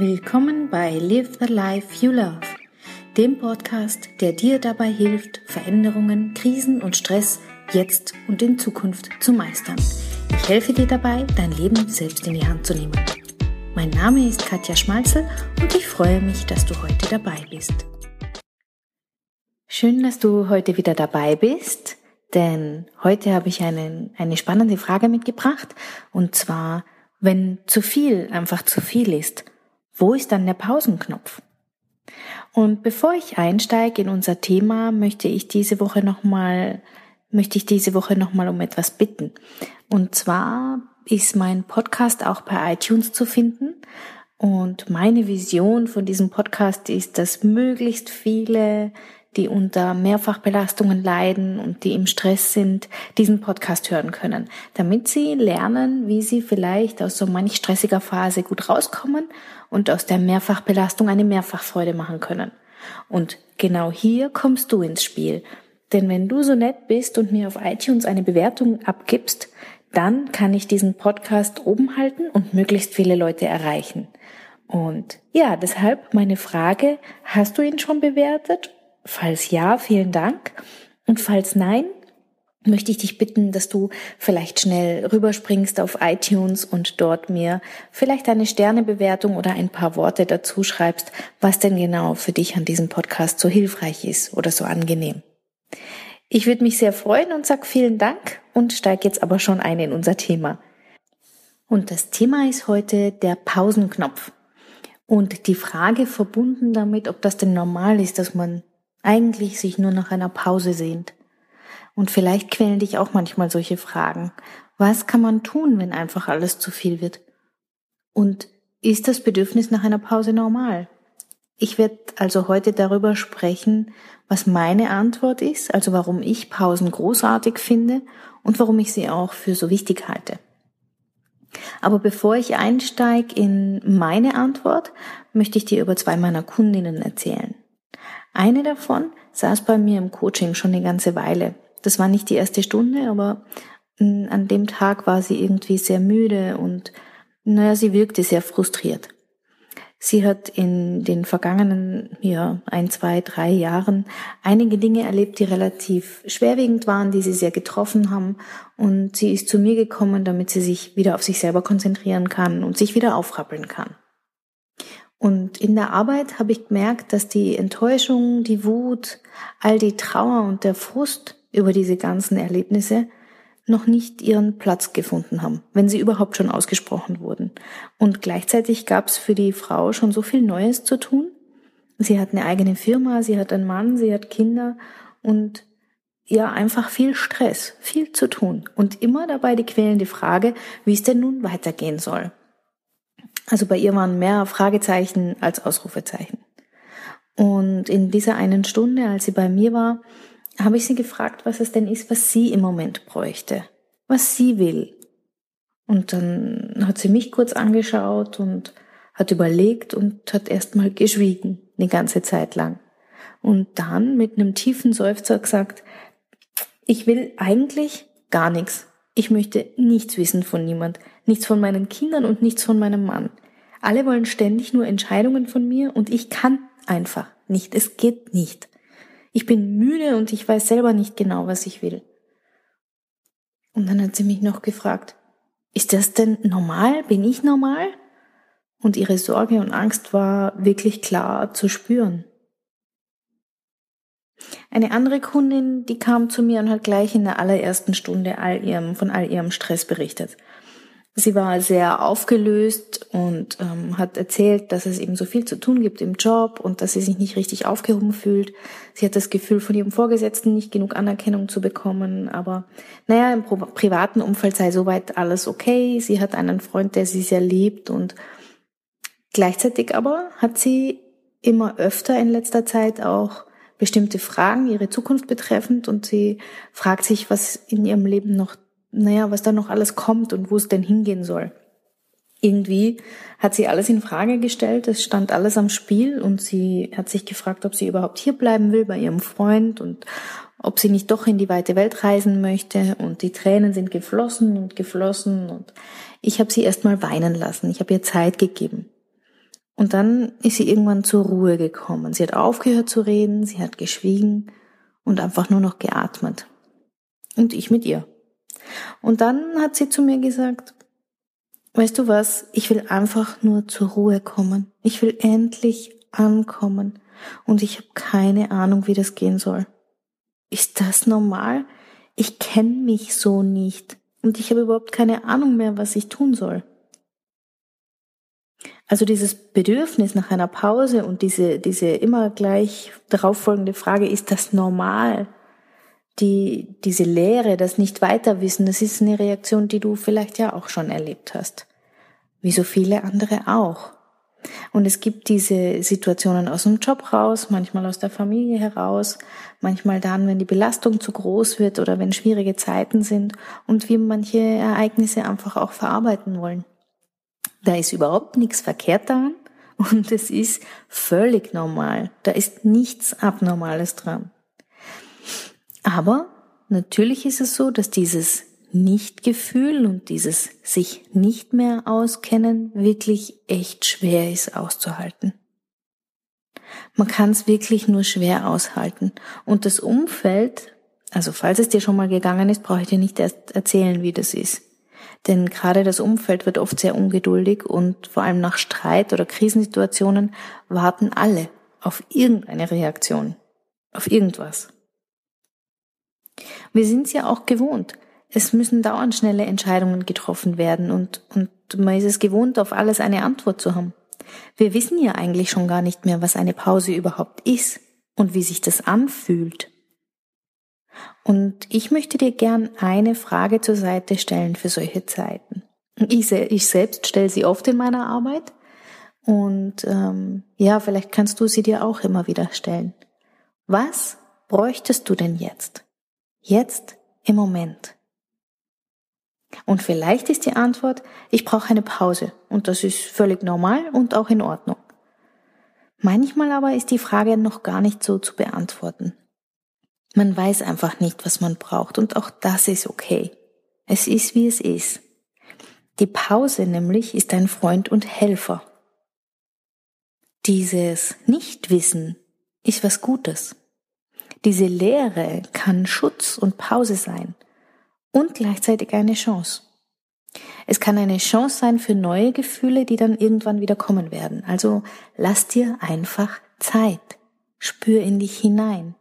Willkommen bei Live the Life You Love, dem Podcast, der dir dabei hilft, Veränderungen, Krisen und Stress jetzt und in Zukunft zu meistern. Ich helfe dir dabei, dein Leben selbst in die Hand zu nehmen. Mein Name ist Katja Schmalzel und ich freue mich, dass du heute dabei bist. Schön, dass du heute wieder dabei bist, denn heute habe ich einen, eine spannende Frage mitgebracht und zwar, wenn zu viel einfach zu viel ist, wo ist dann der Pausenknopf? Und bevor ich einsteige in unser Thema, möchte ich diese Woche nochmal, möchte ich diese Woche nochmal um etwas bitten. Und zwar ist mein Podcast auch bei iTunes zu finden. Und meine Vision von diesem Podcast ist, dass möglichst viele die unter Mehrfachbelastungen leiden und die im Stress sind, diesen Podcast hören können, damit sie lernen, wie sie vielleicht aus so manch stressiger Phase gut rauskommen und aus der Mehrfachbelastung eine Mehrfachfreude machen können. Und genau hier kommst du ins Spiel. Denn wenn du so nett bist und mir auf iTunes eine Bewertung abgibst, dann kann ich diesen Podcast oben halten und möglichst viele Leute erreichen. Und ja, deshalb meine Frage, hast du ihn schon bewertet Falls ja, vielen Dank. Und falls nein, möchte ich dich bitten, dass du vielleicht schnell rüberspringst auf iTunes und dort mir vielleicht eine Sternebewertung oder ein paar Worte dazu schreibst, was denn genau für dich an diesem Podcast so hilfreich ist oder so angenehm. Ich würde mich sehr freuen und sag vielen Dank und steige jetzt aber schon ein in unser Thema. Und das Thema ist heute der Pausenknopf. Und die Frage verbunden damit, ob das denn normal ist, dass man eigentlich sich nur nach einer Pause sehnt. Und vielleicht quälen dich auch manchmal solche Fragen. Was kann man tun, wenn einfach alles zu viel wird? Und ist das Bedürfnis nach einer Pause normal? Ich werde also heute darüber sprechen, was meine Antwort ist, also warum ich Pausen großartig finde und warum ich sie auch für so wichtig halte. Aber bevor ich einsteige in meine Antwort, möchte ich dir über zwei meiner Kundinnen erzählen. Eine davon saß bei mir im Coaching schon eine ganze Weile. Das war nicht die erste Stunde, aber mm, an dem Tag war sie irgendwie sehr müde und naja, sie wirkte sehr frustriert. Sie hat in den vergangenen ja, ein, zwei, drei Jahren einige Dinge erlebt, die relativ schwerwiegend waren, die sie sehr getroffen haben. Und sie ist zu mir gekommen, damit sie sich wieder auf sich selber konzentrieren kann und sich wieder aufrappeln kann. Und in der Arbeit habe ich gemerkt, dass die Enttäuschung, die Wut, all die Trauer und der Frust über diese ganzen Erlebnisse noch nicht ihren Platz gefunden haben, wenn sie überhaupt schon ausgesprochen wurden. Und gleichzeitig gab es für die Frau schon so viel Neues zu tun. Sie hat eine eigene Firma, sie hat einen Mann, sie hat Kinder und ja, einfach viel Stress, viel zu tun. Und immer dabei die quälende Frage, wie es denn nun weitergehen soll. Also bei ihr waren mehr Fragezeichen als Ausrufezeichen. Und in dieser einen Stunde, als sie bei mir war, habe ich sie gefragt, was es denn ist, was sie im Moment bräuchte, was sie will. Und dann hat sie mich kurz angeschaut und hat überlegt und hat erstmal geschwiegen, eine ganze Zeit lang. Und dann mit einem tiefen Seufzer gesagt, ich will eigentlich gar nichts. Ich möchte nichts wissen von niemand, nichts von meinen Kindern und nichts von meinem Mann. Alle wollen ständig nur Entscheidungen von mir und ich kann einfach nicht. Es geht nicht. Ich bin müde und ich weiß selber nicht genau, was ich will. Und dann hat sie mich noch gefragt, ist das denn normal? Bin ich normal? Und ihre Sorge und Angst war wirklich klar zu spüren. Eine andere Kundin, die kam zu mir und hat gleich in der allerersten Stunde all ihrem, von all ihrem Stress berichtet. Sie war sehr aufgelöst und ähm, hat erzählt, dass es eben so viel zu tun gibt im Job und dass sie sich nicht richtig aufgehoben fühlt. Sie hat das Gefühl, von ihrem Vorgesetzten nicht genug Anerkennung zu bekommen. Aber naja, im privaten Umfeld sei soweit alles okay. Sie hat einen Freund, der sie sehr liebt und gleichzeitig aber hat sie immer öfter in letzter Zeit auch bestimmte Fragen, ihre Zukunft betreffend und sie fragt sich, was in ihrem Leben noch, naja, was da noch alles kommt und wo es denn hingehen soll. Irgendwie hat sie alles in Frage gestellt, es stand alles am Spiel und sie hat sich gefragt, ob sie überhaupt hier bleiben will bei ihrem Freund und ob sie nicht doch in die weite Welt reisen möchte und die Tränen sind geflossen und geflossen und ich habe sie erstmal weinen lassen, ich habe ihr Zeit gegeben. Und dann ist sie irgendwann zur Ruhe gekommen. Sie hat aufgehört zu reden, sie hat geschwiegen und einfach nur noch geatmet. Und ich mit ihr. Und dann hat sie zu mir gesagt, weißt du was, ich will einfach nur zur Ruhe kommen. Ich will endlich ankommen. Und ich habe keine Ahnung, wie das gehen soll. Ist das normal? Ich kenne mich so nicht. Und ich habe überhaupt keine Ahnung mehr, was ich tun soll. Also dieses Bedürfnis nach einer Pause und diese, diese immer gleich darauffolgende Frage, ist das normal? Die, diese Leere, das nicht weiterwissen, das ist eine Reaktion, die du vielleicht ja auch schon erlebt hast. Wie so viele andere auch. Und es gibt diese Situationen aus dem Job raus, manchmal aus der Familie heraus, manchmal dann, wenn die Belastung zu groß wird oder wenn schwierige Zeiten sind und wir manche Ereignisse einfach auch verarbeiten wollen. Da ist überhaupt nichts verkehrt daran und es ist völlig normal. Da ist nichts Abnormales dran. Aber natürlich ist es so, dass dieses Nichtgefühl und dieses sich nicht mehr auskennen wirklich echt schwer ist auszuhalten. Man kann es wirklich nur schwer aushalten. Und das Umfeld, also falls es dir schon mal gegangen ist, brauche ich dir nicht erst erzählen, wie das ist. Denn gerade das Umfeld wird oft sehr ungeduldig und vor allem nach Streit oder Krisensituationen warten alle auf irgendeine Reaktion, auf irgendwas. Wir sind es ja auch gewohnt. Es müssen dauernd schnelle Entscheidungen getroffen werden und, und man ist es gewohnt, auf alles eine Antwort zu haben. Wir wissen ja eigentlich schon gar nicht mehr, was eine Pause überhaupt ist und wie sich das anfühlt. Und ich möchte dir gern eine Frage zur Seite stellen für solche Zeiten. Ich, ich selbst stelle sie oft in meiner Arbeit und ähm, ja, vielleicht kannst du sie dir auch immer wieder stellen. Was bräuchtest du denn jetzt? Jetzt im Moment. Und vielleicht ist die Antwort, ich brauche eine Pause und das ist völlig normal und auch in Ordnung. Manchmal aber ist die Frage noch gar nicht so zu beantworten. Man weiß einfach nicht, was man braucht und auch das ist okay. Es ist, wie es ist. Die Pause nämlich ist ein Freund und Helfer. Dieses Nichtwissen ist was Gutes. Diese Leere kann Schutz und Pause sein und gleichzeitig eine Chance. Es kann eine Chance sein für neue Gefühle, die dann irgendwann wieder kommen werden. Also lass dir einfach Zeit. Spür in dich hinein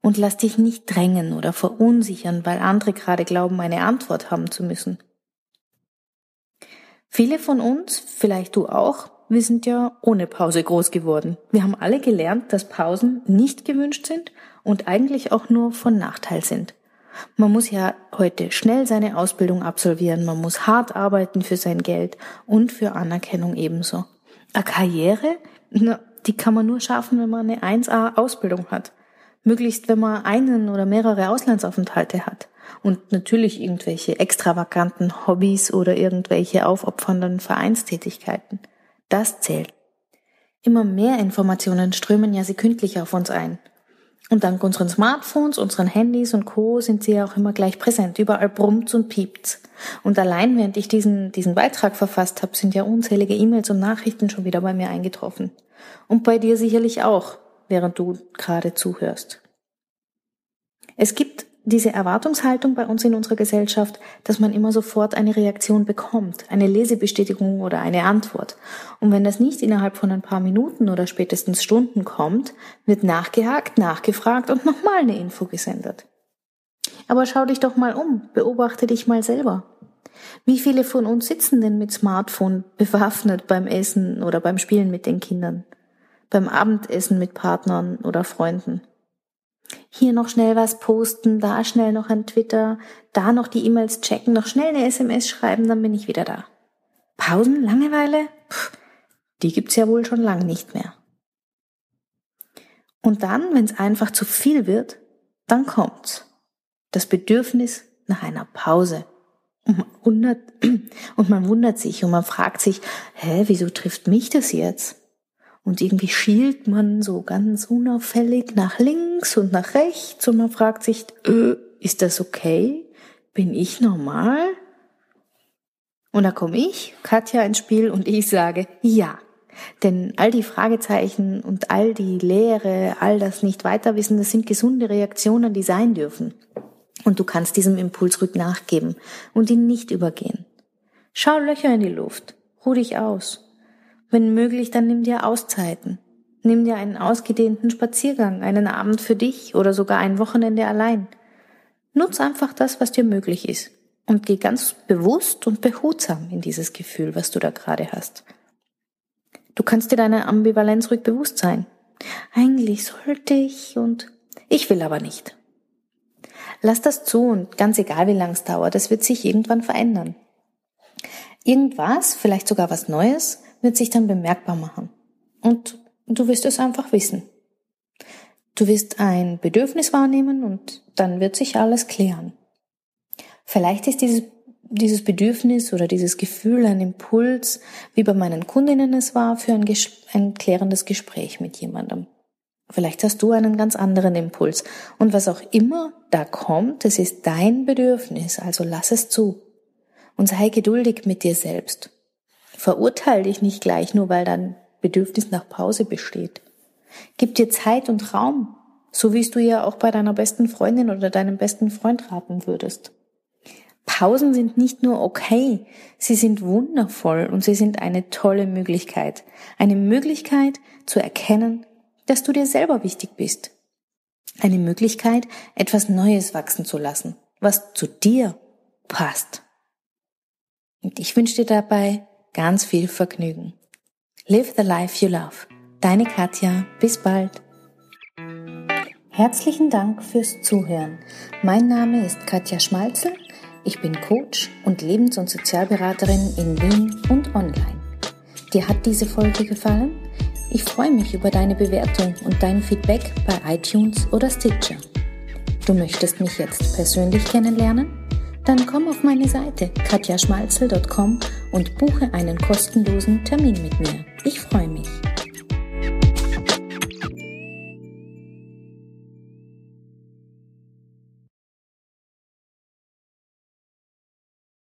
und lass dich nicht drängen oder verunsichern, weil andere gerade glauben, eine Antwort haben zu müssen. Viele von uns, vielleicht du auch, wir sind ja ohne Pause groß geworden. Wir haben alle gelernt, dass Pausen nicht gewünscht sind und eigentlich auch nur von Nachteil sind. Man muss ja heute schnell seine Ausbildung absolvieren, man muss hart arbeiten für sein Geld und für Anerkennung ebenso. Eine Karriere, na, die kann man nur schaffen, wenn man eine 1A Ausbildung hat. Möglichst, wenn man einen oder mehrere Auslandsaufenthalte hat. Und natürlich irgendwelche extravaganten Hobbys oder irgendwelche aufopfernden Vereinstätigkeiten. Das zählt. Immer mehr Informationen strömen ja sekündlich auf uns ein. Und dank unseren Smartphones, unseren Handys und Co. sind sie ja auch immer gleich präsent. Überall brummt's und piept's. Und allein während ich diesen, diesen Beitrag verfasst habe, sind ja unzählige E-Mails und Nachrichten schon wieder bei mir eingetroffen. Und bei dir sicherlich auch während du gerade zuhörst. Es gibt diese Erwartungshaltung bei uns in unserer Gesellschaft, dass man immer sofort eine Reaktion bekommt, eine Lesebestätigung oder eine Antwort. Und wenn das nicht innerhalb von ein paar Minuten oder spätestens Stunden kommt, wird nachgehakt, nachgefragt und nochmal eine Info gesendet. Aber schau dich doch mal um, beobachte dich mal selber. Wie viele von uns sitzen denn mit Smartphone bewaffnet beim Essen oder beim Spielen mit den Kindern? beim Abendessen mit Partnern oder Freunden. Hier noch schnell was posten, da schnell noch ein Twitter, da noch die E-Mails checken, noch schnell eine SMS schreiben, dann bin ich wieder da. Pausen, Langeweile? Puh, die gibt's ja wohl schon lang nicht mehr. Und dann, wenn es einfach zu viel wird, dann kommt's. Das Bedürfnis nach einer Pause. Und man, wundert, und man wundert sich und man fragt sich, hä, wieso trifft mich das jetzt? Und irgendwie schielt man so ganz unauffällig nach links und nach rechts und man fragt sich, äh, ist das okay? Bin ich normal? Und da komme ich, Katja, ins Spiel und ich sage, ja, Denn all die Fragezeichen und all die Leere, all das Nicht-Weiterwissen, das sind gesunde Reaktionen, die sein dürfen. Und du kannst diesem Impulsrück nachgeben und ihn nicht übergehen. Schau Löcher in die Luft, ruh dich aus. Wenn möglich, dann nimm dir Auszeiten. Nimm dir einen ausgedehnten Spaziergang, einen Abend für dich oder sogar ein Wochenende allein. Nutz einfach das, was dir möglich ist und geh ganz bewusst und behutsam in dieses Gefühl, was du da gerade hast. Du kannst dir deiner Ambivalenz ruhig bewusst sein. Eigentlich sollte ich und ich will aber nicht. Lass das zu und ganz egal wie lang es dauert, es wird sich irgendwann verändern. Irgendwas, vielleicht sogar was Neues, wird sich dann bemerkbar machen. Und du wirst es einfach wissen. Du wirst ein Bedürfnis wahrnehmen und dann wird sich alles klären. Vielleicht ist dieses, dieses Bedürfnis oder dieses Gefühl ein Impuls, wie bei meinen Kundinnen es war, für ein, ein klärendes Gespräch mit jemandem. Vielleicht hast du einen ganz anderen Impuls. Und was auch immer da kommt, es ist dein Bedürfnis, also lass es zu. Und sei geduldig mit dir selbst. Verurteil dich nicht gleich, nur weil dein Bedürfnis nach Pause besteht. Gib dir Zeit und Raum, so wie es du ja auch bei deiner besten Freundin oder deinem besten Freund raten würdest. Pausen sind nicht nur okay, sie sind wundervoll und sie sind eine tolle Möglichkeit. Eine Möglichkeit zu erkennen, dass du dir selber wichtig bist. Eine Möglichkeit, etwas Neues wachsen zu lassen, was zu dir passt. Und ich wünsche dir dabei ganz viel Vergnügen. Live the life you love. Deine Katja. Bis bald. Herzlichen Dank fürs Zuhören. Mein Name ist Katja Schmalzel ich bin Coach und Lebens- und Sozialberaterin in Wien und online. Dir hat diese Folge gefallen? Ich freue mich über deine Bewertung und dein Feedback bei iTunes oder Stitcher. Du möchtest mich jetzt persönlich kennenlernen? Dann komm auf meine Seite katjaschmalzel.com und buche einen kostenlosen Termin mit mir. Ich freue mich.